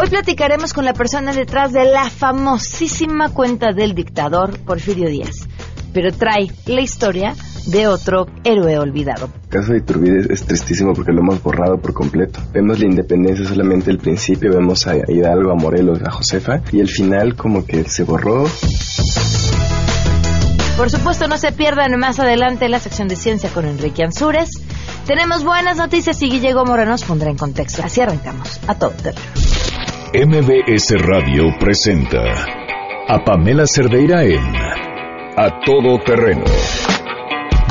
Hoy platicaremos con la persona detrás de la famosísima cuenta del dictador Porfirio Díaz, pero trae la historia de otro héroe olvidado. El caso de Iturbide es tristísimo porque lo hemos borrado por completo. Vemos la independencia solamente el principio, vemos a Hidalgo, a Morelos, a Josefa y el final como que se borró. Por supuesto, no se pierdan más adelante la sección de ciencia con Enrique Ansúrez. Tenemos buenas noticias y Guillermo Moreno nos pondrá en contexto. Así arrancamos a todo terreno. MBS Radio presenta a Pamela Cerdeira en A Todo Terreno,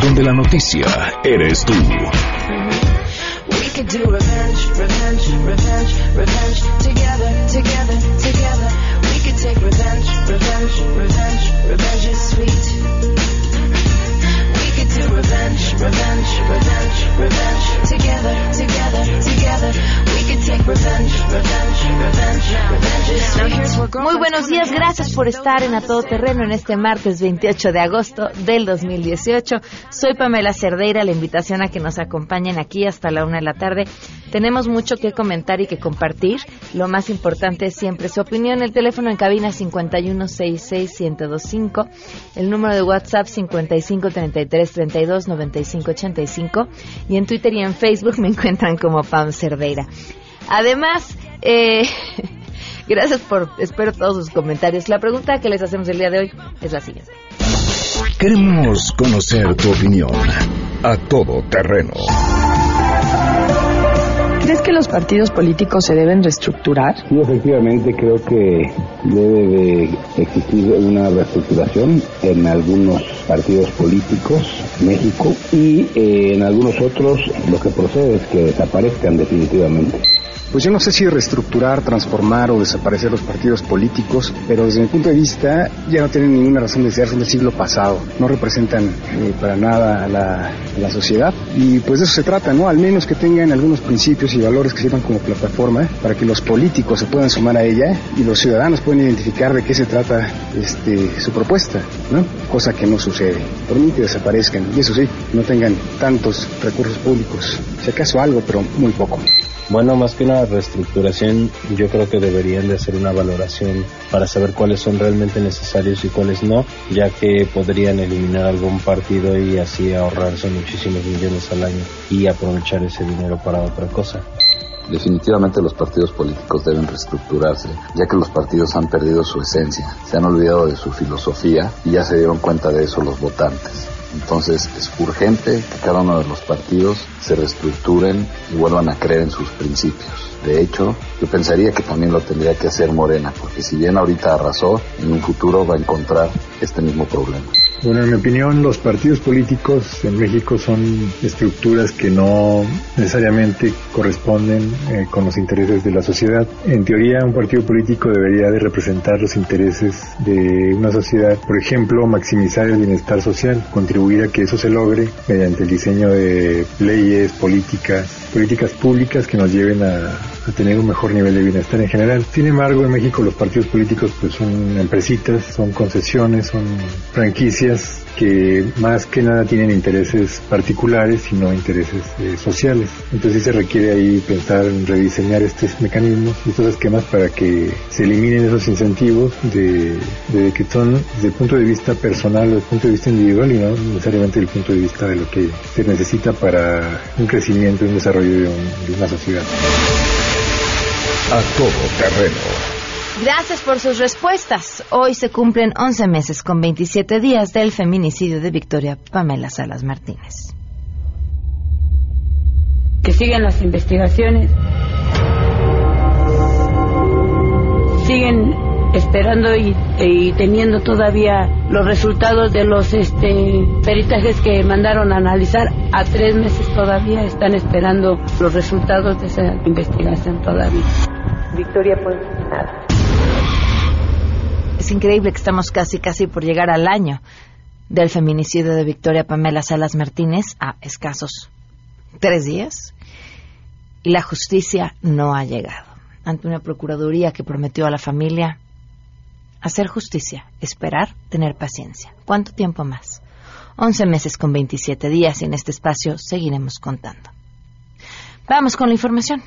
donde la noticia eres tú. Revenge, revenge, revenge. Together, together, together. We could take revenge, revenge, revenge, Muy buenos días, gracias por estar en A Todo Terreno en este martes 28 de agosto del 2018. Soy Pamela Cerdeira, la invitación a que nos acompañen aquí hasta la una de la tarde. Tenemos mucho que comentar y que compartir. Lo más importante es siempre su opinión. El teléfono en cabina 5166125, el número de WhatsApp 5533329585 y en Twitter y en Facebook me encuentran como Pam Cerdeira. Además, eh, Gracias por, espero todos sus comentarios. La pregunta que les hacemos el día de hoy es la siguiente. Queremos conocer tu opinión. A Todo Terreno. ¿Crees que los partidos políticos se deben reestructurar? Sí, efectivamente creo que debe de existir una reestructuración en algunos partidos políticos México y eh, en algunos otros lo que procede es que desaparezcan definitivamente. Pues yo no sé si reestructurar, transformar o desaparecer los partidos políticos, pero desde mi punto de vista ya no tienen ninguna razón de ser, son del siglo pasado, no representan eh, para nada a la, a la sociedad y pues de eso se trata, ¿no? Al menos que tengan algunos principios y valores que sirvan como plataforma para que los políticos se puedan sumar a ella y los ciudadanos puedan identificar de qué se trata este, su propuesta, ¿no? Cosa que no sucede. Por mí que desaparezcan y eso sí, no tengan tantos recursos públicos, si acaso algo, pero muy poco. Bueno, más que una reestructuración, yo creo que deberían de hacer una valoración para saber cuáles son realmente necesarios y cuáles no, ya que podrían eliminar algún partido y así ahorrarse muchísimos millones al año y aprovechar ese dinero para otra cosa. Definitivamente los partidos políticos deben reestructurarse, ya que los partidos han perdido su esencia, se han olvidado de su filosofía y ya se dieron cuenta de eso los votantes. Entonces es urgente que cada uno de los partidos se reestructuren y vuelvan a creer en sus principios. De hecho, yo pensaría que también lo tendría que hacer Morena, porque si bien ahorita arrasó, en un futuro va a encontrar este mismo problema. Bueno, en mi opinión, los partidos políticos en México son estructuras que no necesariamente corresponden eh, con los intereses de la sociedad. En teoría, un partido político debería de representar los intereses de una sociedad, por ejemplo, maximizar el bienestar social, contribuir a que eso se logre mediante el diseño de leyes, políticas, políticas públicas que nos lleven a, tener un mejor nivel de bienestar en general. Sin embargo, en México los partidos políticos pues son empresitas, son concesiones, son franquicias que más que nada tienen intereses particulares y no intereses eh, sociales. Entonces se requiere ahí pensar en rediseñar estos mecanismos y estos esquemas para que se eliminen esos incentivos de, de que son desde el punto de vista personal desde el punto de vista individual y no necesariamente desde el punto de vista de lo que se necesita para un crecimiento y un desarrollo de, de una sociedad. A Todo Terreno. Gracias por sus respuestas. Hoy se cumplen 11 meses con 27 días del feminicidio de Victoria Pamela Salas Martínez. que siguen las investigaciones, siguen esperando y, y teniendo todavía los resultados de los este, peritajes que mandaron a analizar. A tres meses todavía están esperando los resultados de esa investigación todavía. Victoria, pues nada. Es increíble que estamos casi, casi por llegar al año del feminicidio de Victoria Pamela Salas Martínez a escasos tres días y la justicia no ha llegado. Ante una procuraduría que prometió a la familia hacer justicia, esperar, tener paciencia. ¿Cuánto tiempo más? 11 meses con 27 días y en este espacio seguiremos contando. Vamos con la información.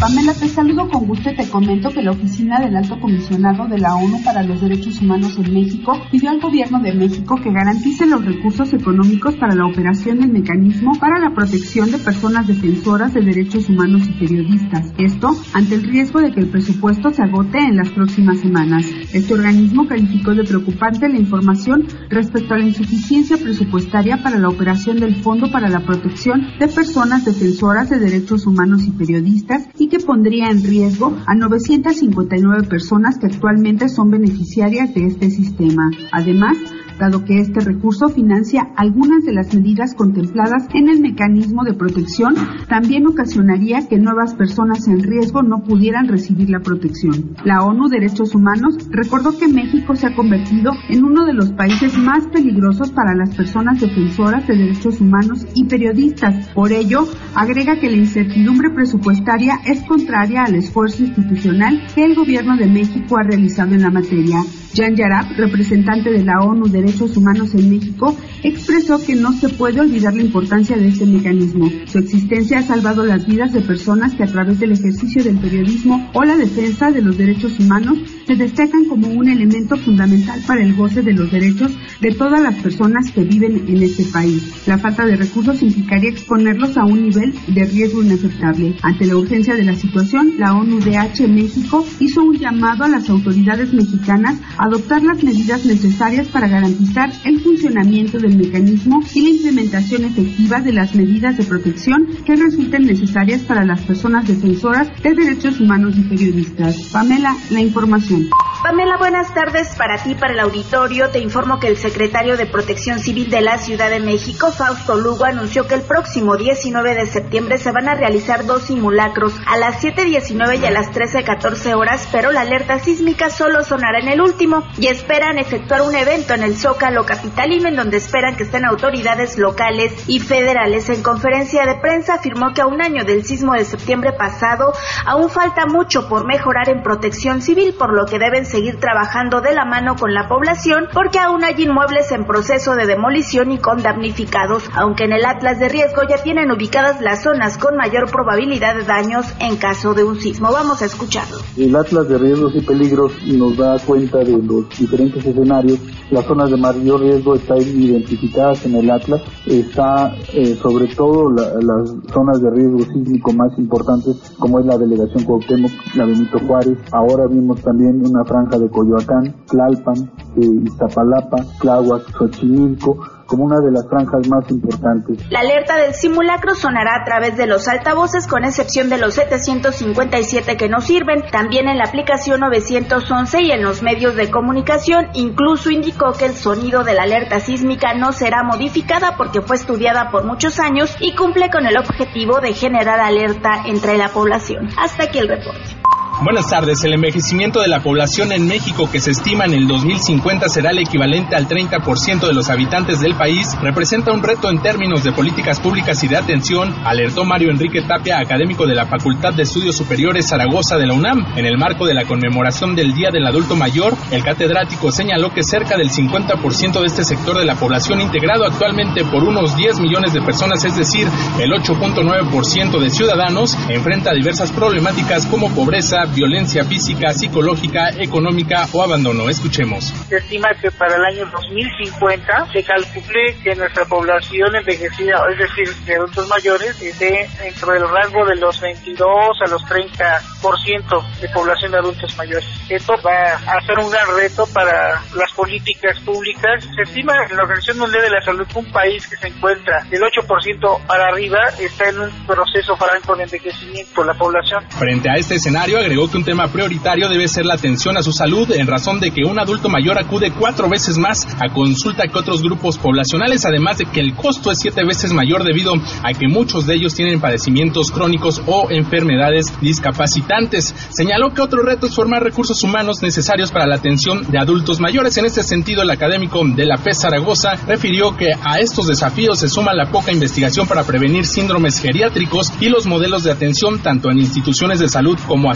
Pamela, te saludo con gusto y te comento que la oficina del Alto Comisionado de la ONU para los Derechos Humanos en México pidió al gobierno de México que garantice los recursos económicos para la operación del mecanismo para la protección de personas defensoras de derechos humanos y periodistas. Esto ante el riesgo de que el presupuesto se agote en las próximas semanas. Este organismo calificó de preocupante la información respecto a la insuficiencia presupuestaria para la operación del Fondo para la Protección de Personas Defensoras de Derechos Humanos y Periodistas y que pondría en riesgo a 959 personas que actualmente son beneficiarias de este sistema. Además, dado que este recurso financia algunas de las medidas contempladas en el mecanismo de protección, también ocasionaría que nuevas personas en riesgo no pudieran recibir la protección. La ONU Derechos Humanos recordó que México se ha convertido en uno de los países más peligrosos para las personas defensoras de derechos humanos y periodistas. Por ello, agrega que la incertidumbre presupuestaria es contraria al esfuerzo institucional que el gobierno de México ha realizado en la materia. Jan Yarab, representante de la ONU Derechos Humanos en México, expresó que no se puede olvidar la importancia de este mecanismo. Su existencia ha salvado las vidas de personas que a través del ejercicio del periodismo o la defensa de los derechos humanos se destacan como un elemento fundamental para el goce de los derechos de todas las personas que viven en este país. La falta de recursos implicaría exponerlos a un nivel de riesgo inaceptable. Ante la urgencia de la situación, la ONU-DH México hizo un llamado a las autoridades mexicanas a adoptar las medidas necesarias para garantizar el funcionamiento del mecanismo y la implementación efectiva de las medidas de protección que resulten necesarias para las personas defensoras de derechos humanos y periodistas. Pamela, la información. Pamela, buenas tardes para ti, para el auditorio. Te informo que el secretario de Protección Civil de la Ciudad de México, Fausto Lugo, anunció que el próximo 19 de septiembre se van a realizar dos simulacros a las 7.19 y a las 13.14 horas, pero la alerta sísmica solo sonará en el último y esperan efectuar un evento en el Zócalo Capitalino en donde esperan que estén autoridades locales y federales. En conferencia de prensa afirmó que a un año del sismo de septiembre pasado aún falta mucho por mejorar en protección civil, por lo que deben seguir trabajando de la mano con la población porque aún hay inmuebles en proceso de demolición y con damnificados, aunque en el Atlas de riesgo ya tienen ubicadas las zonas con mayor probabilidad de daños en caso de un sismo. Vamos a escucharlo. El Atlas de riesgos y peligros nos da cuenta de los diferentes escenarios. Las zonas de mayor riesgo están identificadas en el Atlas. Está eh, sobre todo la, las zonas de riesgo sísmico más importantes como es la delegación Cuauhtémoc, la Benito Juárez. Ahora vimos también una franja de Coyoacán, Tlalpan, eh, Iztapalapa, Tláhuac, Xochimilco como una de las franjas más importantes. La alerta del simulacro sonará a través de los altavoces con excepción de los 757 que no sirven, también en la aplicación 911 y en los medios de comunicación. Incluso indicó que el sonido de la alerta sísmica no será modificada porque fue estudiada por muchos años y cumple con el objetivo de generar alerta entre la población. Hasta aquí el reporte. Buenas tardes. El envejecimiento de la población en México, que se estima en el 2050 será el equivalente al 30% de los habitantes del país, representa un reto en términos de políticas públicas y de atención, alertó Mario Enrique Tapia, académico de la Facultad de Estudios Superiores Zaragoza de la UNAM. En el marco de la conmemoración del Día del Adulto Mayor, el catedrático señaló que cerca del 50% de este sector de la población, integrado actualmente por unos 10 millones de personas, es decir, el 8.9% de ciudadanos, enfrenta diversas problemáticas como pobreza, violencia física, psicológica, económica o abandono. Escuchemos. Se estima que para el año 2050 se calcule que nuestra población envejecida, es decir, de adultos mayores, esté dentro del rango de los 22 a los 30% de población de adultos mayores. Esto va a ser un gran reto para las políticas públicas. Se estima en la Organización Mundial de la Salud que un país que se encuentra del 8% para arriba está en un proceso franco de envejecimiento de la población. Frente a este escenario, agregó que un tema prioritario debe ser la atención a su salud en razón de que un adulto mayor acude cuatro veces más a consulta que otros grupos poblacionales, además de que el costo es siete veces mayor debido a que muchos de ellos tienen padecimientos crónicos o enfermedades discapacitantes. Señaló que otro reto es formar recursos humanos necesarios para la atención de adultos mayores. En este sentido, el académico de la FES Zaragoza refirió que a estos desafíos se suma la poca investigación para prevenir síndromes geriátricos y los modelos de atención tanto en instituciones de salud como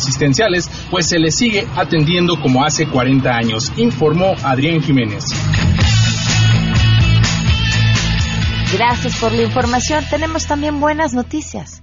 pues se les sigue atendiendo como hace 40 años, informó Adrián Jiménez. Gracias por la información. Tenemos también buenas noticias.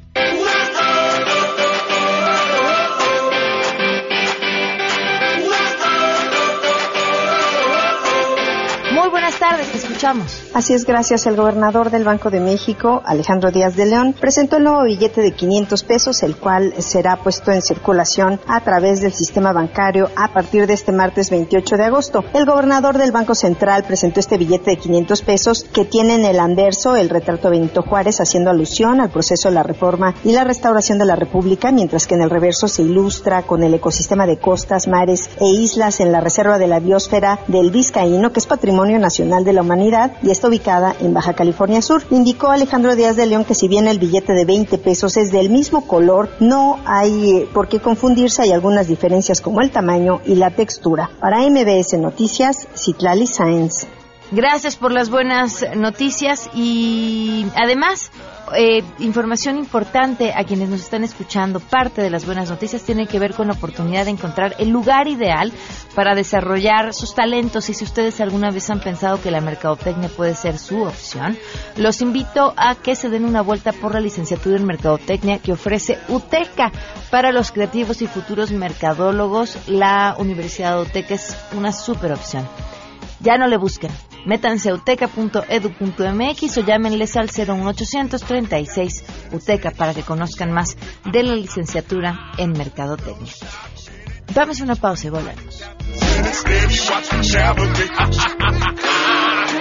Buenas tardes, te escuchamos. Así es, gracias. El gobernador del Banco de México, Alejandro Díaz de León, presentó el nuevo billete de 500 pesos, el cual será puesto en circulación a través del sistema bancario a partir de este martes 28 de agosto. El gobernador del Banco Central presentó este billete de 500 pesos que tiene en el anverso el retrato de Benito Juárez haciendo alusión al proceso de la reforma y la restauración de la República, mientras que en el reverso se ilustra con el ecosistema de costas, mares e islas en la reserva de la biosfera del Vizcaíno, que es patrimonio nacional de la humanidad y está ubicada en Baja California Sur. Indicó Alejandro Díaz de León que si bien el billete de 20 pesos es del mismo color, no hay eh, por qué confundirse, hay algunas diferencias como el tamaño y la textura. Para MBS Noticias, Citlali Sáenz. Gracias por las buenas noticias y además eh, información importante a quienes nos están escuchando. Parte de las buenas noticias tiene que ver con la oportunidad de encontrar el lugar ideal para desarrollar sus talentos y si ustedes alguna vez han pensado que la mercadotecnia puede ser su opción, los invito a que se den una vuelta por la licenciatura en mercadotecnia que ofrece UTECA para los creativos y futuros mercadólogos. La Universidad de UTECA es una super opción. Ya no le busquen. Métanse a uteca.edu.mx o llámenles al 01836 UTECA para que conozcan más de la licenciatura en Mercadotecnia. Dame una pausa y volvemos.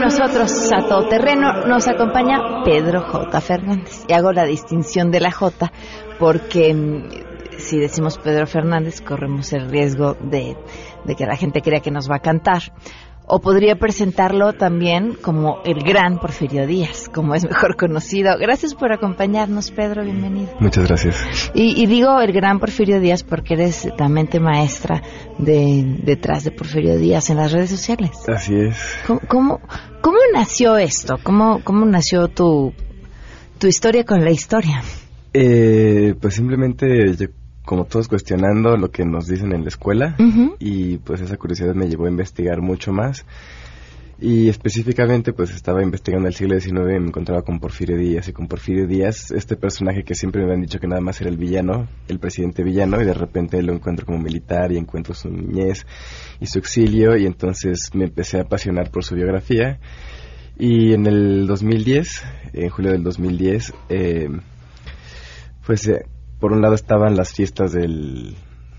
Nosotros a todo terreno. Nos acompaña Pedro J. Fernández. Y hago la distinción de la J porque mm, si decimos Pedro Fernández corremos el riesgo de que la gente crea que nos va a cantar. O podría presentarlo también como el gran Porfirio Díaz, como es mejor conocido. Gracias por acompañarnos, Pedro, bienvenido. Muchas gracias. Y, y digo el gran Porfirio Díaz porque eres la mente maestra de, detrás de Porfirio Díaz en las redes sociales. Así es. ¿Cómo, cómo, cómo nació esto? ¿Cómo, ¿Cómo nació tu, tu historia con la historia? Eh, pues simplemente yo como todos cuestionando lo que nos dicen en la escuela y pues esa curiosidad me llevó a investigar mucho más. Y específicamente pues estaba investigando el siglo XIX y me encontraba con Porfirio Díaz y con Porfirio Díaz este personaje que siempre me habían dicho que nada más era el villano, el presidente villano y de repente lo encuentro como militar y encuentro su niñez y su exilio y entonces me empecé a apasionar por su biografía. Y en el 2010, en julio del 2010, eh, pues eh, por un lado estaban las fiestas del,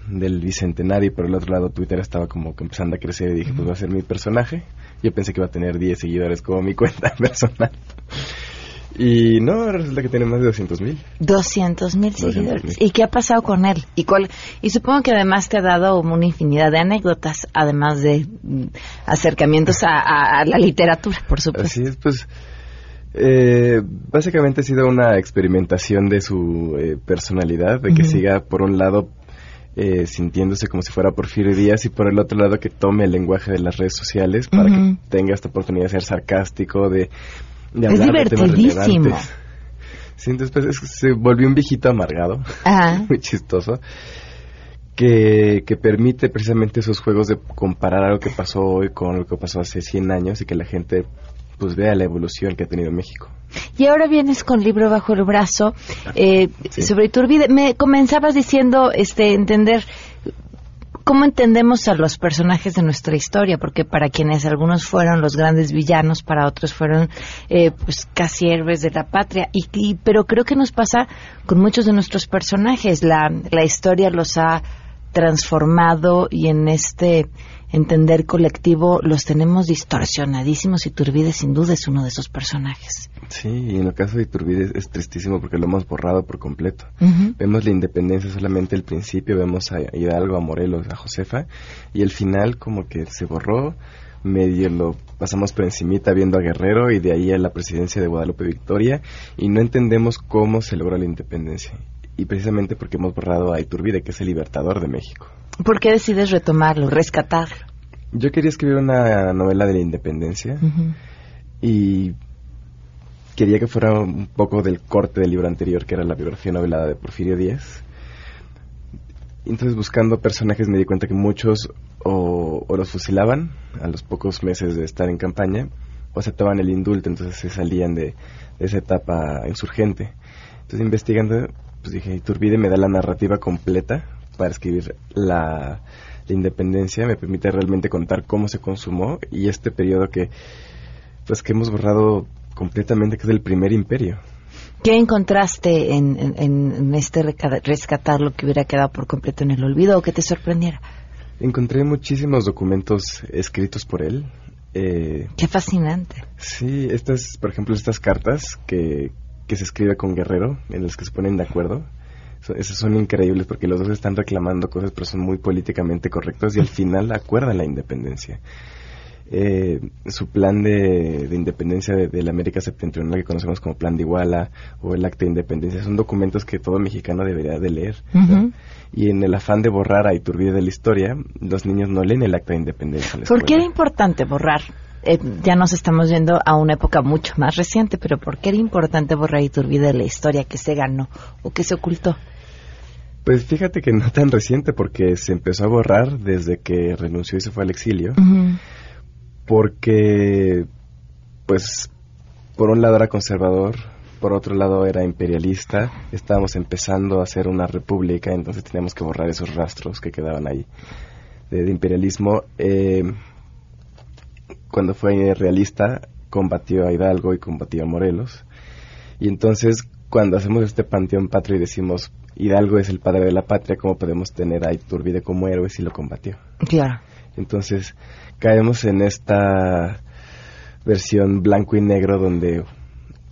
del bicentenario y por el otro lado Twitter estaba como que empezando a crecer y dije, pues va a ser mi personaje. Yo pensé que iba a tener 10 seguidores como mi cuenta personal. Y no, resulta que tiene más de 200 mil. 200 mil 200,000. seguidores. ¿Y qué ha pasado con él? ¿Y, cuál? y supongo que además te ha dado una infinidad de anécdotas, además de mm, acercamientos a, a- a la literatura, por supuesto. Así es, pues eh, básicamente ha sido una experimentación de su eh, personalidad, de que siga por un lado eh, sintiéndose como si fuera Porfirio Díaz y por el otro lado que tome el lenguaje de las redes sociales para que tenga esta oportunidad de ser sarcástico, de, de Es hablar de temas divertidísimo. relevantes. Sí, entonces pues, se volvió un viejito amargado, Ajá. muy chistoso, que, que permite precisamente esos juegos de comparar algo que pasó hoy con lo que pasó hace 100 años y que la gente pues vea la evolución que ha tenido México. Y ahora vienes con libro bajo el brazo eh, sobre Iturbide. Me comenzabas diciendo este entender cómo entendemos a los personajes de nuestra historia, porque para quienes algunos fueron los grandes villanos, para otros fueron eh, pues casi héroes de la patria. Y, y- pero creo que nos pasa con muchos de nuestros personajes. La, la historia los ha transformado y en este entender colectivo los tenemos distorsionadísimos y Turbide sin duda es uno de esos personajes. Sí, y en el caso de Iturbide es tristísimo porque lo hemos borrado por completo. Vemos la independencia solamente el principio, vemos a Hidalgo, a Morelos, a Josefa, y el final como que se borró, medio lo pasamos por encimita viendo a Guerrero y de ahí a la presidencia de Guadalupe Victoria, y no entendemos cómo se logró la independencia. Y precisamente porque hemos borrado a Iturbide, que es el libertador de México. ¿Por qué decides retomarlo, rescatarlo? Yo quería escribir una novela de la independencia Ujú. y quería que fuera un poco del corte del libro anterior, que era la biografía novelada de Porfirio Díaz. Entonces, buscando personajes, me di cuenta que muchos o, o los fusilaban a los pocos meses de estar en campaña, o aceptaban el indulto, entonces se salían de, de esa etapa insurgente. Entonces, investigando, pues dije, Iturbide me da la narrativa completa para escribir la, la independencia, me permite realmente contar cómo se consumó y este periodo que, pues, que hemos borrado completamente, que es el primer imperio. ¿Qué encontraste en, en- en este rescatar lo que hubiera quedado por completo en el olvido o que te sorprendiera? Encontré muchísimos documentos escritos por él. Eh, Qué fascinante. sí, estas, por ejemplo, estas cartas que, que se escribe con Guerrero, en las que se ponen de acuerdo. So- esas son increíbles porque los dos están reclamando cosas, pero son muy políticamente correctos y al final acuerdan la independencia. Eh, su plan de, de independencia de, de la América Septentrional, que conocemos como Plan de Iguala, o el Acta de Independencia, son documentos que todo mexicano debería de leer. Y en el afán de borrar a Iturbide de la historia, los niños no leen el Acta de Independencia. ¿Por qué era importante borrar? Eh, ya nos estamos yendo a una época mucho más reciente, pero ¿por qué era importante borrar Iturbide de la historia que se ganó o que se ocultó? Pues fíjate que no tan reciente porque se empezó a borrar desde que renunció y se fue al exilio. Porque, pues, por un lado era conservador, por otro lado era imperialista. Estábamos empezando a hacer una república, entonces teníamos que borrar esos rastros que quedaban ahí de, de imperialismo. Eh, cuando fue realista, combatió a Hidalgo y combatió a Morelos. Y entonces, cuando hacemos este panteón patrio y decimos Hidalgo es el padre de la patria, ¿cómo podemos tener a Iturbide como héroe si lo combatió? Claro. Entonces, caemos en esta versión blanco y negro donde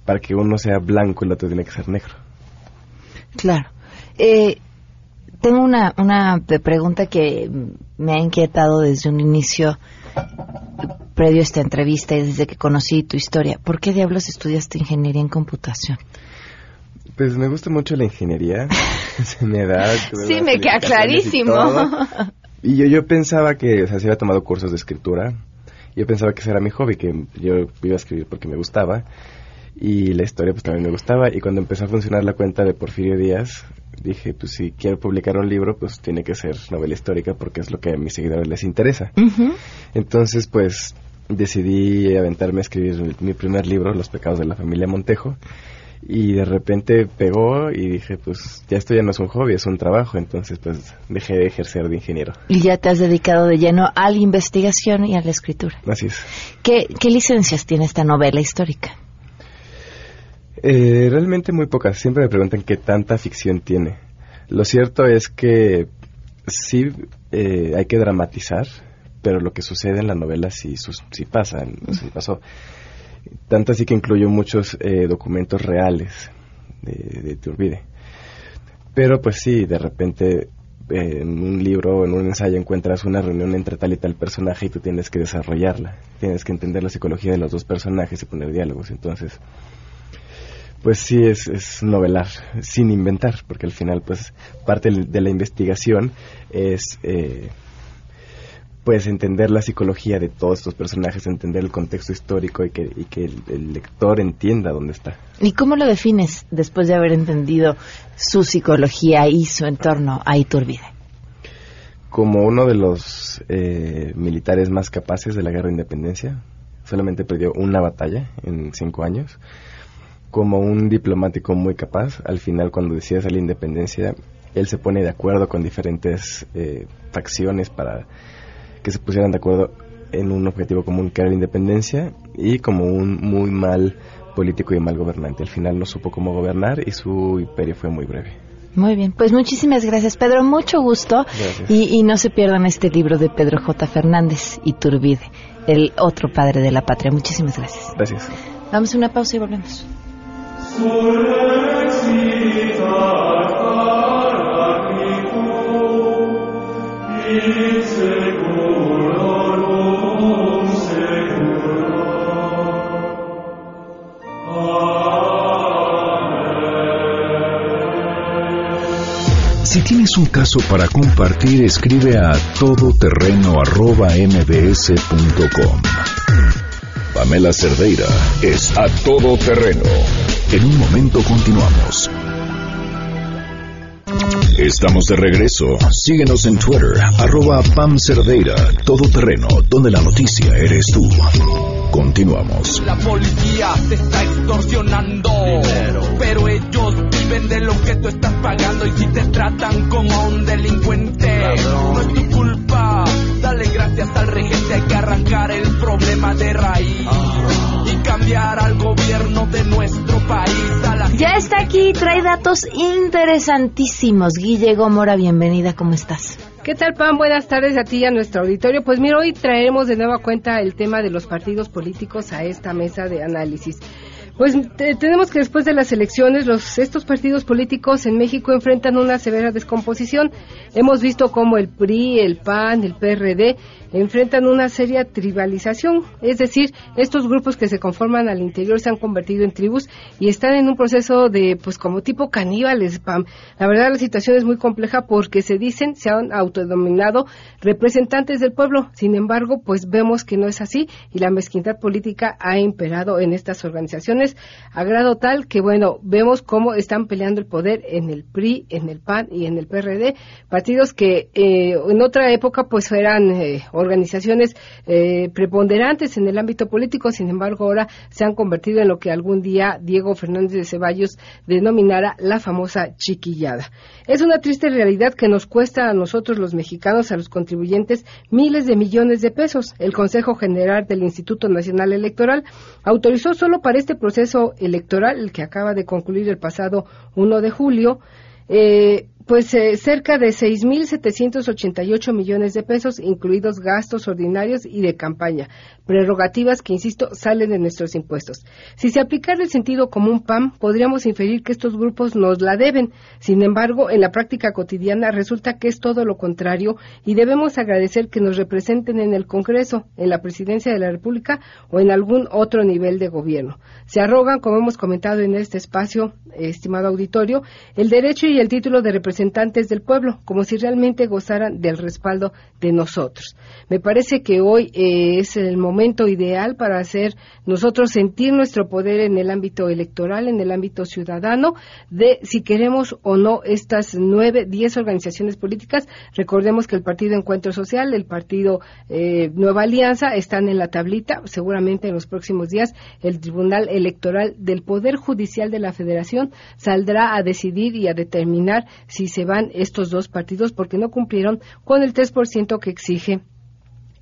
para que uno sea blanco el otro tiene que ser negro. Claro. Eh, tengo una, una pregunta que me ha inquietado desde un inicio previo a esta entrevista y desde que conocí tu historia. ¿Por qué diablos estudiaste ingeniería en computación? Pues me gusta mucho la ingeniería, se me da... Sí, me queda y clarísimo. Y yo, yo pensaba que, o sea, se había tomado cursos de escritura. Yo pensaba que ese era mi hobby, que yo iba a escribir porque me gustaba. Y la historia pues también me gustaba. Y cuando empezó a funcionar la cuenta de Porfirio Díaz, dije, pues si quiero publicar un libro, pues tiene que ser novela histórica porque es lo que a mis seguidores les interesa. Entonces, pues decidí aventarme a escribir mi primer libro, Los pecados de la familia Montejo. Y de repente pegó y dije, pues ya esto ya no es un hobby, es un trabajo. Entonces, pues dejé de ejercer de ingeniero. Y ya te has dedicado de lleno a la investigación y a la escritura. Así es. ¿Qué, qué licencias tiene esta novela histórica? Eh, realmente muy pocas. Siempre me preguntan qué tanta ficción tiene. Lo cierto es que sí eh, hay que dramatizar, pero lo que sucede en la novela sí, sí pasa, sí pasó. Tanto así que incluyó muchos eh, documentos reales de, de Iturbide. Pero pues sí, de repente eh, en un libro o en un ensayo encuentras una reunión entre tal y tal personaje y tú tienes que desarrollarla. Tienes que entender la psicología de los dos personajes y poner diálogos. Entonces, pues sí es, es novelar, sin inventar, porque al final pues parte de la investigación es eh, pues entender la psicología de todos estos personajes, entender el contexto histórico y que, y que el, el lector entienda dónde está. ¿Y cómo lo defines después de haber entendido su psicología y su entorno a Iturbide? Como uno de los eh, militares más capaces de la guerra de independencia, solamente perdió una batalla en cinco años. Como un diplomático muy capaz, al final cuando decide hacer la independencia, él se pone de acuerdo con diferentes eh, facciones para que se pusieran de acuerdo en un objetivo común que era la independencia y como un muy mal político y mal gobernante. Al final no supo cómo gobernar y su imperio fue muy breve. Muy bien, pues muchísimas gracias Pedro, mucho gusto y, y, no se pierdan este libro de Pedro J. Fernández Iturbide, el otro padre de la patria. Muchísimas gracias. Gracias. Damos una pausa y volvemos. Si tienes un caso para compartir, escribe a todoterreno.mbs.com. Pamela Cerdeira es a todoterreno. En un momento continuamos. Estamos de regreso. Síguenos en Twitter, arroba Pam Cerdeira, todoterreno, donde la noticia eres tú. Continuamos. La policía te está extorsionando, pero ellos viven de lo que tú estás pagando y si te tratan como un delincuente, no es tu culpa. Dale gracias al aquí, trae datos interesantísimos. Guille Gómora, bienvenida, ¿cómo estás? ¿Qué tal, Pam? Buenas tardes a ti y a nuestro auditorio. Pues mira, hoy traeremos de nueva cuenta el tema de los partidos políticos a esta mesa de análisis. Pues tenemos que después de las elecciones, los, estos partidos políticos en México enfrentan una severa descomposición. Hemos visto cómo el PRI, el PAN, el PRD enfrentan una seria tribalización, es decir, estos grupos que se conforman al interior se han convertido en tribus y están en un proceso de, pues como tipo caníbales, Pam. La verdad la situación es muy compleja porque se dicen, se han autodominado representantes del pueblo, sin embargo, pues vemos que no es así y la mezquindad política ha imperado en estas organizaciones a grado tal que, bueno, vemos cómo están peleando el poder en el PRI, en el PAN y en el PRD, partidos que eh, en otra época pues eran eh, organizaciones eh, preponderantes en el ámbito político, sin embargo ahora se han convertido en lo que algún día Diego Fernández de Ceballos denominara la famosa chiquillada. Es una triste realidad que nos cuesta a nosotros los mexicanos, a los contribuyentes, miles de millones de pesos. El Consejo General del Instituto Nacional Electoral autorizó solo para este proceso electoral, el que acaba de concluir el pasado 1 de julio, eh, pues eh, cerca de 6.788 millones de pesos, incluidos gastos ordinarios y de campaña, prerrogativas que, insisto, salen de nuestros impuestos. Si se aplicara el sentido común PAM, podríamos inferir que estos grupos nos la deben. Sin embargo, en la práctica cotidiana resulta que es todo lo contrario y debemos agradecer que nos representen en el Congreso, en la Presidencia de la República o en algún otro nivel de gobierno. Se arrogan, como hemos comentado en este espacio, estimado auditorio, el derecho y el título de representación representantes del pueblo, como si realmente gozaran del respaldo de nosotros. Me parece que hoy eh, es el momento ideal para hacer nosotros sentir nuestro poder en el ámbito electoral, en el ámbito ciudadano, de si queremos o no estas nueve, diez organizaciones políticas. Recordemos que el Partido Encuentro Social, el Partido eh, Nueva Alianza están en la tablita. Seguramente en los próximos días el Tribunal Electoral del Poder Judicial de la Federación saldrá a decidir y a determinar si se van estos dos partidos porque no cumplieron con el 3% que exige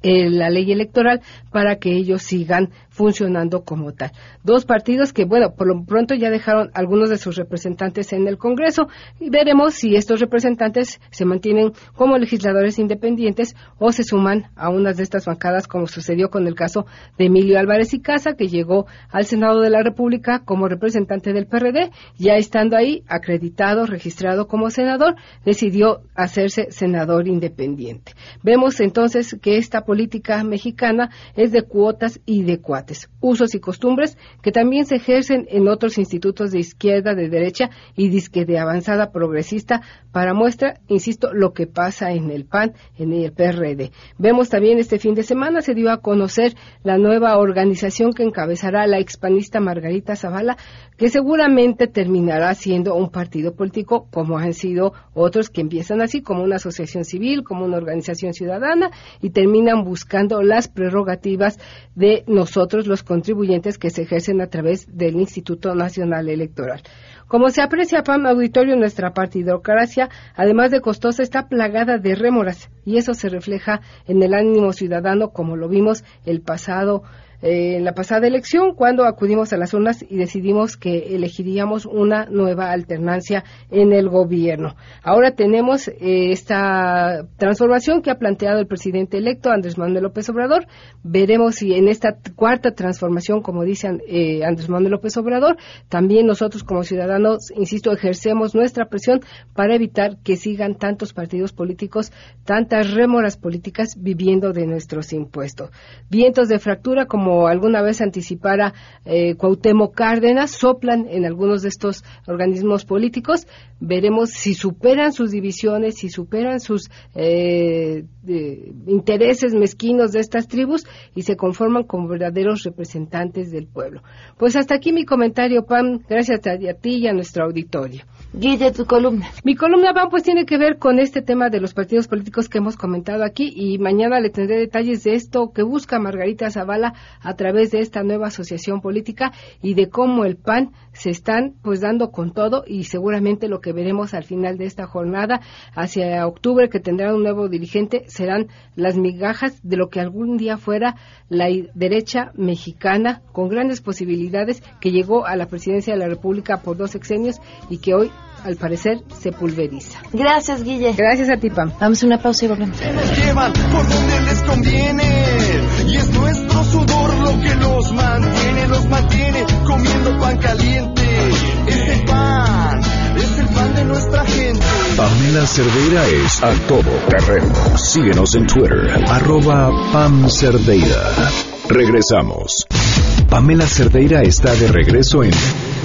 eh, la ley electoral para que ellos sigan funcionando como tal. Dos partidos que, bueno, por lo pronto ya dejaron algunos de sus representantes en el Congreso y veremos si estos representantes se mantienen como legisladores independientes o se suman a unas de estas bancadas, como sucedió con el caso de Emilio Álvarez y Casa, que llegó al Senado de la República como representante del PRD, ya estando ahí acreditado, registrado como senador, decidió hacerse senador independiente. Vemos entonces que esta política mexicana es de cuotas y de cuates, usos y costumbres que también se ejercen en otros institutos de izquierda, de derecha y disque de avanzada progresista para muestra, insisto, lo que pasa en el PAN, en el PRD. Vemos también este fin de semana se dio a conocer la nueva organización que encabezará la expanista Margarita Zavala, que seguramente terminará siendo un partido político como han sido otros que empiezan así, como una asociación civil, como una organización ciudadana y terminan buscando las prerrogativas de nosotros, los contribuyentes que se ejercen a través del Instituto Nacional Electoral. Como se aprecia, PAM Auditorio, nuestra partidocracia, además de costosa, está plagada de rémoras y eso se refleja en el ánimo ciudadano como lo vimos el pasado eh, en la pasada elección cuando acudimos a las urnas y decidimos que elegiríamos una nueva alternancia en el gobierno. Ahora tenemos eh, esta transformación que ha planteado el presidente electo Andrés Manuel López Obrador. Veremos si en esta cuarta transformación, como dice eh, Andrés Manuel López Obrador, también nosotros como ciudadanos, insisto, ejercemos nuestra presión para evitar que sigan tantos partidos políticos, tantas rémoras políticas viviendo de nuestros impuestos. Vientos de fractura como como alguna vez anticipara eh, Cuauhtémoc Cárdenas, soplan en algunos de estos organismos políticos. Veremos si superan sus divisiones, si superan sus eh, intereses mezquinos de estas tribus y se conforman como verdaderos representantes del pueblo. Pues hasta aquí mi comentario, Pam. Gracias a, a ti y a nuestro auditorio. Guille, tu columna. Mi columna, Pam, pues tiene que ver con este tema de los partidos políticos que hemos comentado aquí y mañana le tendré detalles de esto que busca Margarita Zavala a través de esta nueva asociación política y de cómo el PAN se están pues dando con todo y seguramente lo que veremos al final de esta jornada hacia octubre que tendrá un nuevo dirigente serán las migajas de lo que algún día fuera la derecha mexicana con grandes posibilidades que llegó a la presidencia de la República por dos sexenios y que hoy al parecer se pulveriza. Gracias, Guille. Gracias a ti, Pam. Vamos a una pausa y volvemos. Nos llevan por donde les conviene y es nuestro sudor lo que los mantiene, los mantiene comiendo pan caliente. Este pan es el pan de nuestra gente. Pamela Cerdeira es a todo terreno. Síguenos en Twitter, arroba Pam Cerdeira. Regresamos. Pamela Cerdeira está de regreso en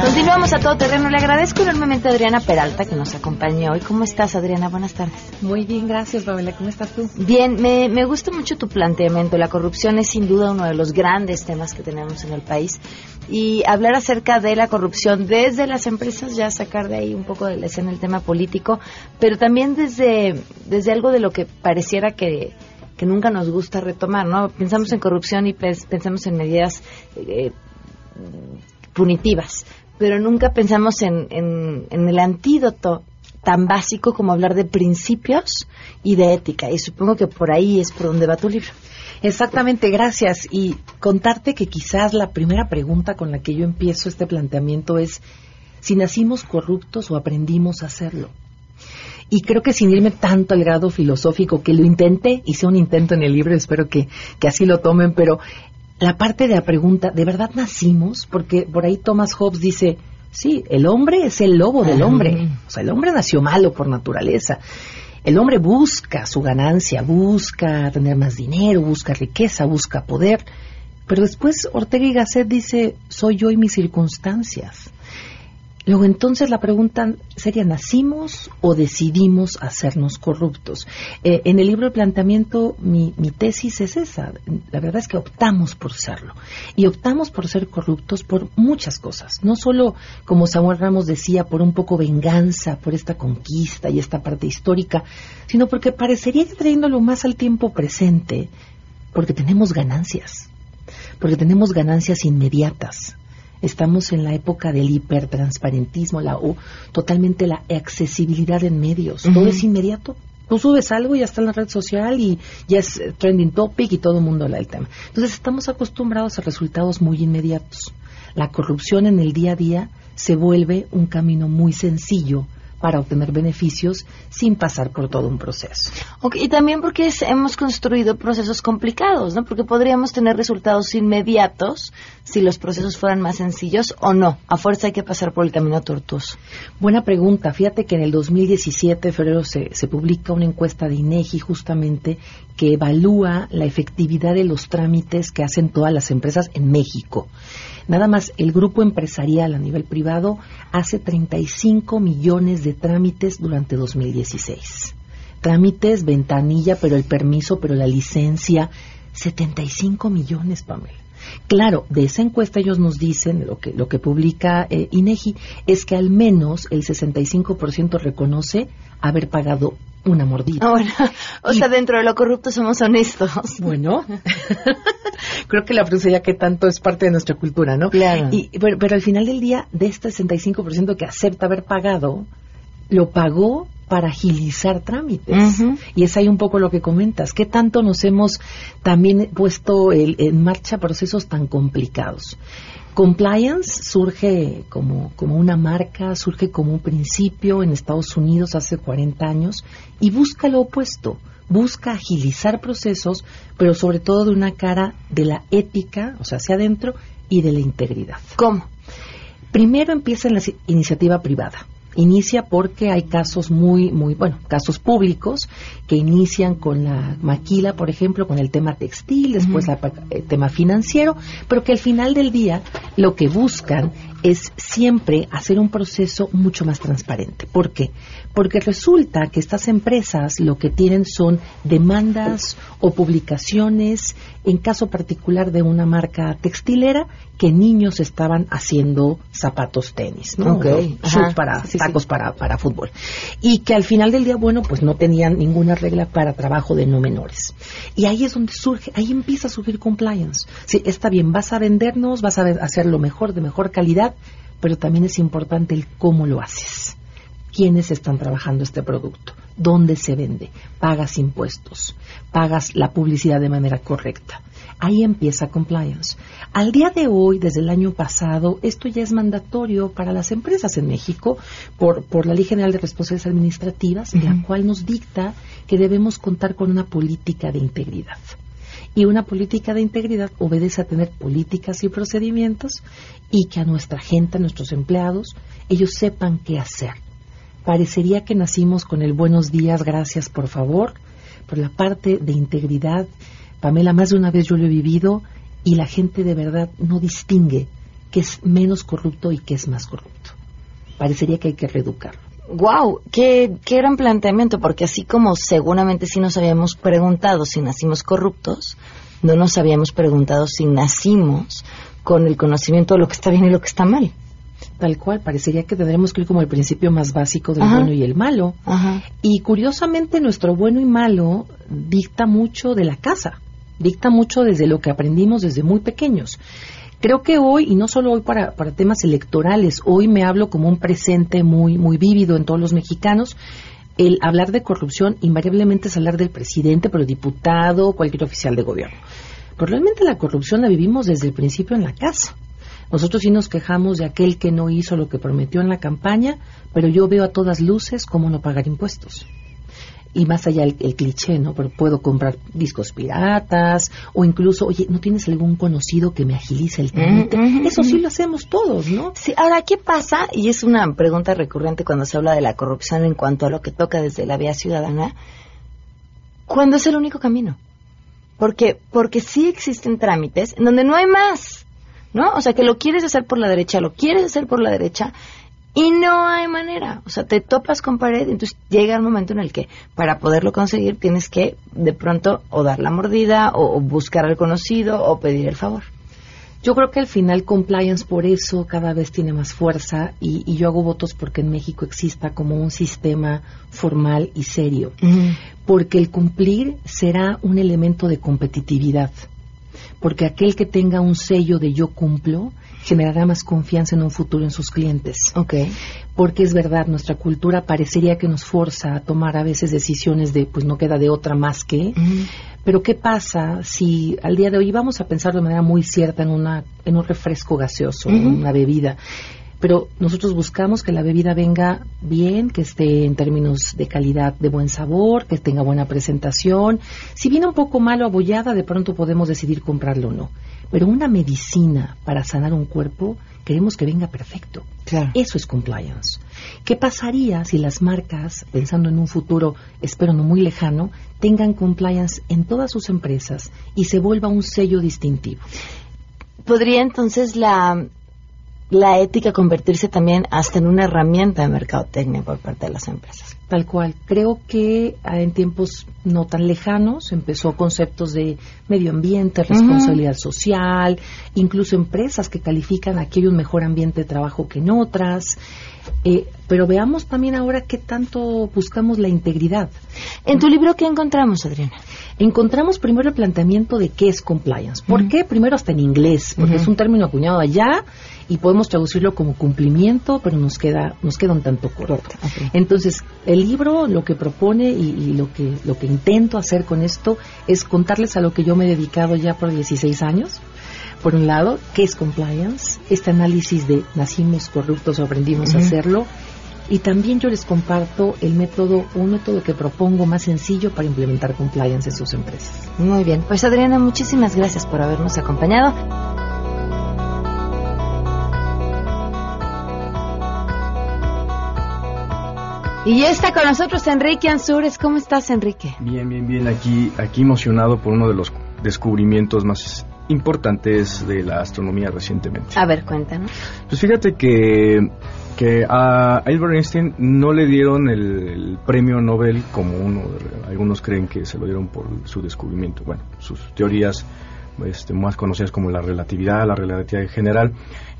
Continuamos a todo terreno. Le agradezco enormemente a Adriana Peralta que nos acompañe hoy. ¿Cómo estás, Adriana? Buenas tardes. Muy bien, gracias, Pamela. ¿Cómo estás tú? Bien, me, me gusta mucho tu planteamiento. La corrupción es sin duda uno de los grandes temas que tenemos en el país. Y hablar acerca de la corrupción desde las empresas, ya sacar de ahí un poco de la escena el tema político, pero también desde, desde algo de lo que pareciera que, que nunca nos gusta retomar, ¿no? Pensamos en corrupción y pens- pensamos en medidas eh, punitivas, pero nunca pensamos en, en, en el antídoto tan básico como hablar de principios y de ética. Y supongo que por ahí es por donde va tu libro. Exactamente, gracias. Y contarte que quizás la primera pregunta con la que yo empiezo este planteamiento es si nacimos corruptos o aprendimos a hacerlo. Y creo que sin irme tanto al grado filosófico, que lo intenté, hice un intento en el libro, espero que, que así lo tomen, pero la parte de la pregunta, ¿de verdad nacimos? Porque por ahí Thomas Hobbes dice, sí, el hombre es el lobo del hombre. O sea, el hombre nació malo por naturaleza. El hombre busca su ganancia, busca tener más dinero, busca riqueza, busca poder. Pero después Ortega y Gasset dice, soy yo y mis circunstancias. Luego entonces la pregunta sería, ¿nacimos o decidimos hacernos corruptos? Eh, en el libro de planteamiento mi, mi tesis es esa. La verdad es que optamos por serlo. Y optamos por ser corruptos por muchas cosas. No solo, como Samuel Ramos decía, por un poco venganza, por esta conquista y esta parte histórica, sino porque parecería que trayéndolo más al tiempo presente, porque tenemos ganancias. Porque tenemos ganancias inmediatas estamos en la época del hipertransparentismo, la o totalmente la accesibilidad en medios. Todo es inmediato. Tú subes algo y ya está en la red social y ya es eh, trending topic y todo el mundo habla del tema. Entonces estamos acostumbrados a resultados muy inmediatos. La corrupción en el día a día se vuelve un camino muy sencillo para obtener beneficios sin pasar por todo un proceso. Ok, y también porque es- hemos construido procesos complicados, ¿no? Porque podríamos tener resultados inmediatos si los procesos fueran más sencillos o no. A fuerza hay que pasar por el camino tortuoso. Buena pregunta. Fíjate que en el 2017, en febrero, se, se publica una encuesta de INEGI justamente que evalúa la efectividad de los trámites que hacen todas las empresas en México. Nada más, el grupo empresarial a nivel privado hace 35 millones de trámites durante 2016. Trámites, ventanilla, pero el permiso, pero la licencia, 75 millones, Pamela. Claro, de esa encuesta ellos nos dicen, lo que, lo que publica eh, INEGI, es que al menos el 65% reconoce haber pagado una mordida. Ah, bueno, o sea, dentro de lo corrupto somos honestos. Bueno, creo que la frusería que tanto es parte de nuestra cultura, ¿no? Claro. Y, pero, pero al final del día, de este 65% que acepta haber pagado, lo pagó para agilizar trámites. Y es ahí un poco lo que comentas. ¿Qué tanto nos hemos también puesto el- en marcha procesos tan complicados? Compliance surge como, como una marca, surge como un principio en Estados Unidos hace 40 años y busca lo opuesto, busca agilizar procesos, pero sobre todo de una cara de la ética, o sea, hacia adentro, y de la integridad. ¿Cómo? Primero empieza en la iniciativa privada. Inicia porque hay casos muy, muy, bueno, casos públicos que inician con la maquila, por ejemplo, con el tema textil, después la pa- el tema financiero, pero que al final del día lo que buscan es siempre hacer un proceso mucho más transparente. ¿Por qué? Porque resulta que estas empresas lo que tienen son demandas o publicaciones, en caso particular de una marca textilera, que niños estaban haciendo zapatos tenis, ¿no? Ok, O ajá. shoes para Sí, sí. tacos para, para fútbol. Y que al final del día, bueno, pues no tenían ninguna regla para trabajo de no menores. Y ahí es donde surge, ahí empieza a surgir compliance. Sí, está bien, vas a vendernos, vas a hacer lo mejor, de mejor calidad, pero también es importante el cómo lo haces. ¿Quiénes están trabajando este producto? ¿Dónde se vende? ¿Pagas impuestos? ¿Pagas la publicidad de manera correcta? Ahí empieza compliance. Al día de hoy, desde el año pasado, esto ya es mandatorio para las empresas en México por, por la Ley General de Responsabilidades Administrativas, la cual nos dicta que debemos contar con una política de integridad. Y una política de integridad obedece a tener políticas y procedimientos y que a nuestra gente, a nuestros empleados, ellos sepan qué hacer. Parecería que nacimos con el buenos días, gracias, por favor, pero la parte de integridad, Pamela, más de una vez yo lo he vivido y la gente de verdad no distingue qué es menos corrupto y qué es más corrupto. Parecería que hay que reeducarlo. Wow, qué, qué gran planteamiento, porque así como seguramente sí nos habíamos preguntado si nacimos corruptos, no nos habíamos preguntado si nacimos con el conocimiento de lo que está bien y lo que está mal. Tal cual, parecería que tendremos que ir como el principio más básico del Ajá. bueno y el malo. Ajá. Y curiosamente nuestro bueno y malo dicta mucho de la casa, dicta mucho desde lo que aprendimos desde muy pequeños. Creo que hoy, y no solo hoy para, para temas electorales, hoy me hablo como un presente muy, muy vívido en todos los mexicanos. El hablar de corrupción invariablemente es hablar del presidente, pero diputado, cualquier oficial de gobierno. Pero realmente la corrupción la vivimos desde el principio en la casa. Nosotros sí nos quejamos de aquel que no hizo lo que prometió en la campaña, pero yo veo a todas luces cómo no pagar impuestos. Y más allá el, el cliché, ¿no? Pero puedo comprar discos piratas o incluso, oye, ¿no tienes algún conocido que me agilice el trámite? Mm, mm, Eso sí mm. lo hacemos todos, ¿no? Sí, ahora, ¿qué pasa? Y es una pregunta recurrente cuando se habla de la corrupción en cuanto a lo que toca desde la vía ciudadana. ¿Cuándo es el único camino? Porque, porque sí existen trámites en donde no hay más, ¿no? O sea, que lo quieres hacer por la derecha, lo quieres hacer por la derecha y no hay manera. O sea, te topas con pared, entonces llega el momento en el que para poderlo conseguir tienes que de pronto o dar la mordida o, o buscar al conocido o pedir el favor. Yo creo que al final compliance por eso cada vez tiene más fuerza y, y yo hago votos porque en México exista como un sistema formal y serio. Porque el cumplir será un elemento de competitividad. Porque aquel que tenga un sello de yo cumplo generará más confianza en un futuro en sus clientes. Ok. Porque es verdad, nuestra cultura parecería que nos forza a tomar a veces decisiones de pues no queda de otra más que. Pero ¿qué pasa si al día de hoy vamos a pensar de manera muy cierta en una en un refresco gaseoso, en una bebida? Pero nosotros buscamos que la bebida venga bien, que esté en términos de calidad, de buen sabor, que tenga buena presentación. Si viene un poco malo abollada, de pronto podemos decidir comprarlo o no. Pero una medicina para sanar un cuerpo, queremos que venga perfecto. Claro. Eso es compliance. ¿Qué pasaría si las marcas, pensando en un futuro, espero no muy lejano, tengan compliance en todas sus empresas y se vuelva un sello distintivo? podría entonces la la ética convertirse también hasta en una herramienta de mercadotecnia por parte de las empresas. Tal cual. Creo que ah, en tiempos no tan lejanos empezó conceptos de medio ambiente, responsabilidad social, incluso empresas que califican aquí hay un mejor ambiente de trabajo que en otras. Eh, pero veamos también ahora qué tanto buscamos la integridad. En tu libro, ¿qué encontramos, Adriana? Encontramos primero el planteamiento de qué es compliance. ¿Por qué? Primero hasta en inglés, porque es un término acuñado allá y podemos traducirlo como cumplimiento, pero nos queda nos queda un tanto corto. Entonces, el libro lo que propone y, y, lo que lo que intento hacer con esto es contarles a lo que yo me he dedicado ya por 16 años. Por un lado, ¿qué es compliance? Este análisis de nacimos corruptos o aprendimos a hacerlo. Y también yo les comparto el método, un método que propongo más sencillo para implementar compliance en sus empresas. Muy bien, pues Adriana, muchísimas gracias por habernos acompañado. Y ya está con nosotros Enrique Ansures. ¿Cómo estás, Enrique? Bien, bien, bien. Aquí, aquí emocionado por uno de los descubrimientos más importantes de la astronomía recientemente. A ver, cuéntanos. Pues fíjate que, que a Albert Einstein no le dieron el, el premio Nobel como uno, algunos creen que se lo dieron por su descubrimiento, bueno, sus teorías este, más conocidas como la relatividad, la relatividad general,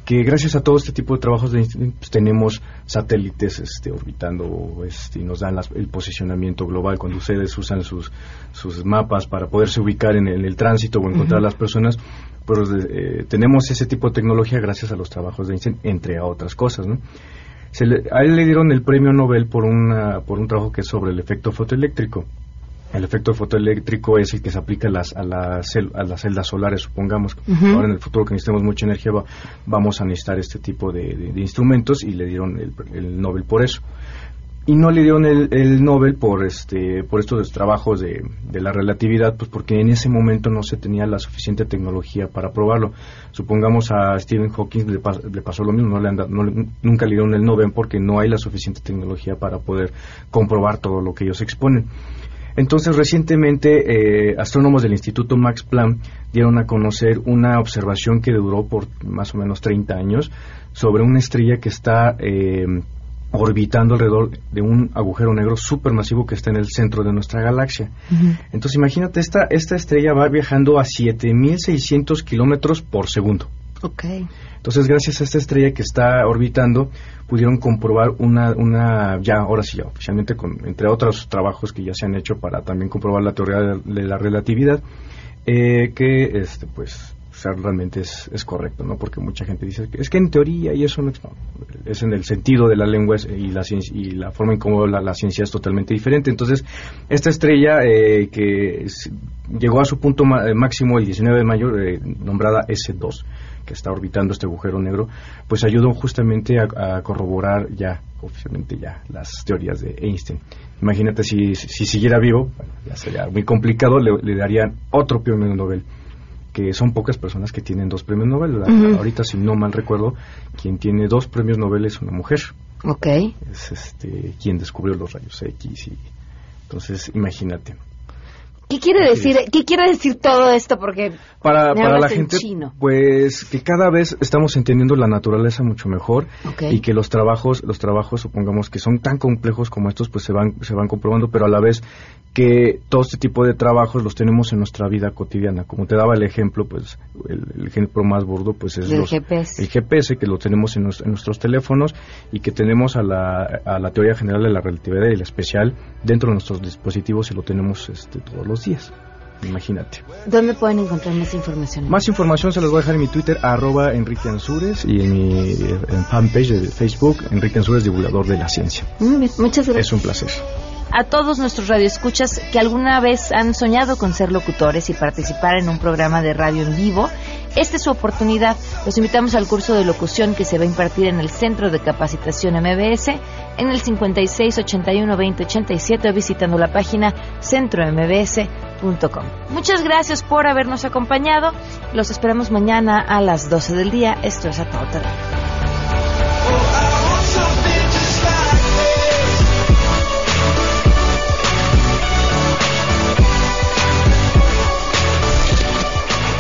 que gracias a todo este tipo de trabajos de pues, tenemos satélites este, orbitando este, y nos dan las- el posicionamiento global. Cuando ustedes usan sus, sus mapas para poderse ubicar en el, el tránsito o encontrar a las personas, pues eh, tenemos ese tipo de tecnología gracias a los trabajos de Einstein, entre otras cosas. ¿no? Se le- a él le dieron el premio Nobel por, una, por un trabajo que es sobre el efecto fotoeléctrico. El efecto fotoeléctrico es el que se aplica a las, a las, a las celdas solares, supongamos. Ahora en el futuro que necesitemos mucha energía va- vamos a necesitar este tipo de, de- de instrumentos y le dieron el, el Nobel por eso. Y no le dieron el, el Nobel por este por estos trabajos de, de la relatividad, pues porque en ese momento no se tenía la suficiente tecnología para probarlo. Supongamos a Stephen Hawking le, pas- le pasó lo mismo, no le han dado- no nunca le dieron el Nobel porque no hay la suficiente tecnología para poder comprobar todo lo que ellos exponen. Entonces, recientemente, eh, astrónomos del Instituto Max Planck dieron a conocer una observación que duró por más o menos 30 años sobre una estrella que está eh, orbitando alrededor de un agujero negro supermasivo que está en el centro de nuestra galaxia. Entonces, imagínate, esta, esta estrella va viajando a 7.600 kilómetros por segundo. Ok. Entonces, gracias a esta estrella que está orbitando, pudieron comprobar una, una ya, ahora sí, ya, oficialmente, con, entre otros trabajos que ya se han hecho para también comprobar la teoría de, la relatividad, eh, que, este, pues, realmente es, es correcto, ¿no? Porque mucha gente dice es que en teoría y eso no es, en el sentido de la lengua y la, ciencia- y la forma en cómo la, la ciencia es totalmente diferente. Entonces, esta estrella eh, que llegó a su punto eh, máximo el 19 de mayo, eh, nombrada S2, que está orbitando este agujero negro, pues ayudó justamente a, a corroborar ya, oficialmente ya, las teorías de Einstein. Imagínate si, si siguiera vivo, bueno, ya sería muy complicado, le, le darían otro premio Nobel que son pocas personas que tienen dos premios Nobel. Ahorita, si no mal recuerdo, quien tiene dos premios Nobel es una mujer. Ok. Es este quien descubrió los rayos X. Y, entonces, imagínate. ¿Qué quiere decir, qué quiere decir todo esto? Porque Para, para la gente, chino. pues que cada vez estamos entendiendo la naturaleza mucho mejor y que los trabajos, los trabajos, supongamos que son tan complejos como estos, pues se van, se van comprobando, pero a la vez que todo este tipo de trabajos los tenemos en nuestra vida cotidiana. Como te daba el ejemplo, pues el, el ejemplo más burdo, pues es los- GPS. el GPS que lo tenemos en, nos- en nuestros teléfonos y que tenemos a la, a la teoría general de la relatividad y la especial dentro de nuestros dispositivos y lo tenemos este, todos los días. Imagínate. ¿Dónde pueden encontrar más información? Más información se las voy a dejar en mi Twitter, arroba Enrique Ansures, y en mi en fanpage de Facebook, Enrique Ansures, divulgador de la ciencia. Muy bien, muchas gracias. Es un placer. A todos nuestros radioescuchas que alguna vez han soñado con ser locutores y participar en un programa de radio en vivo. Esta es su oportunidad. Los invitamos al curso de locución que se va a impartir en el Centro de Capacitación MBS en el 56 81 20 87 visitando la página centrombs.com. Muchas gracias por habernos acompañado. Los esperamos mañana a las 12 del día. Esto es a.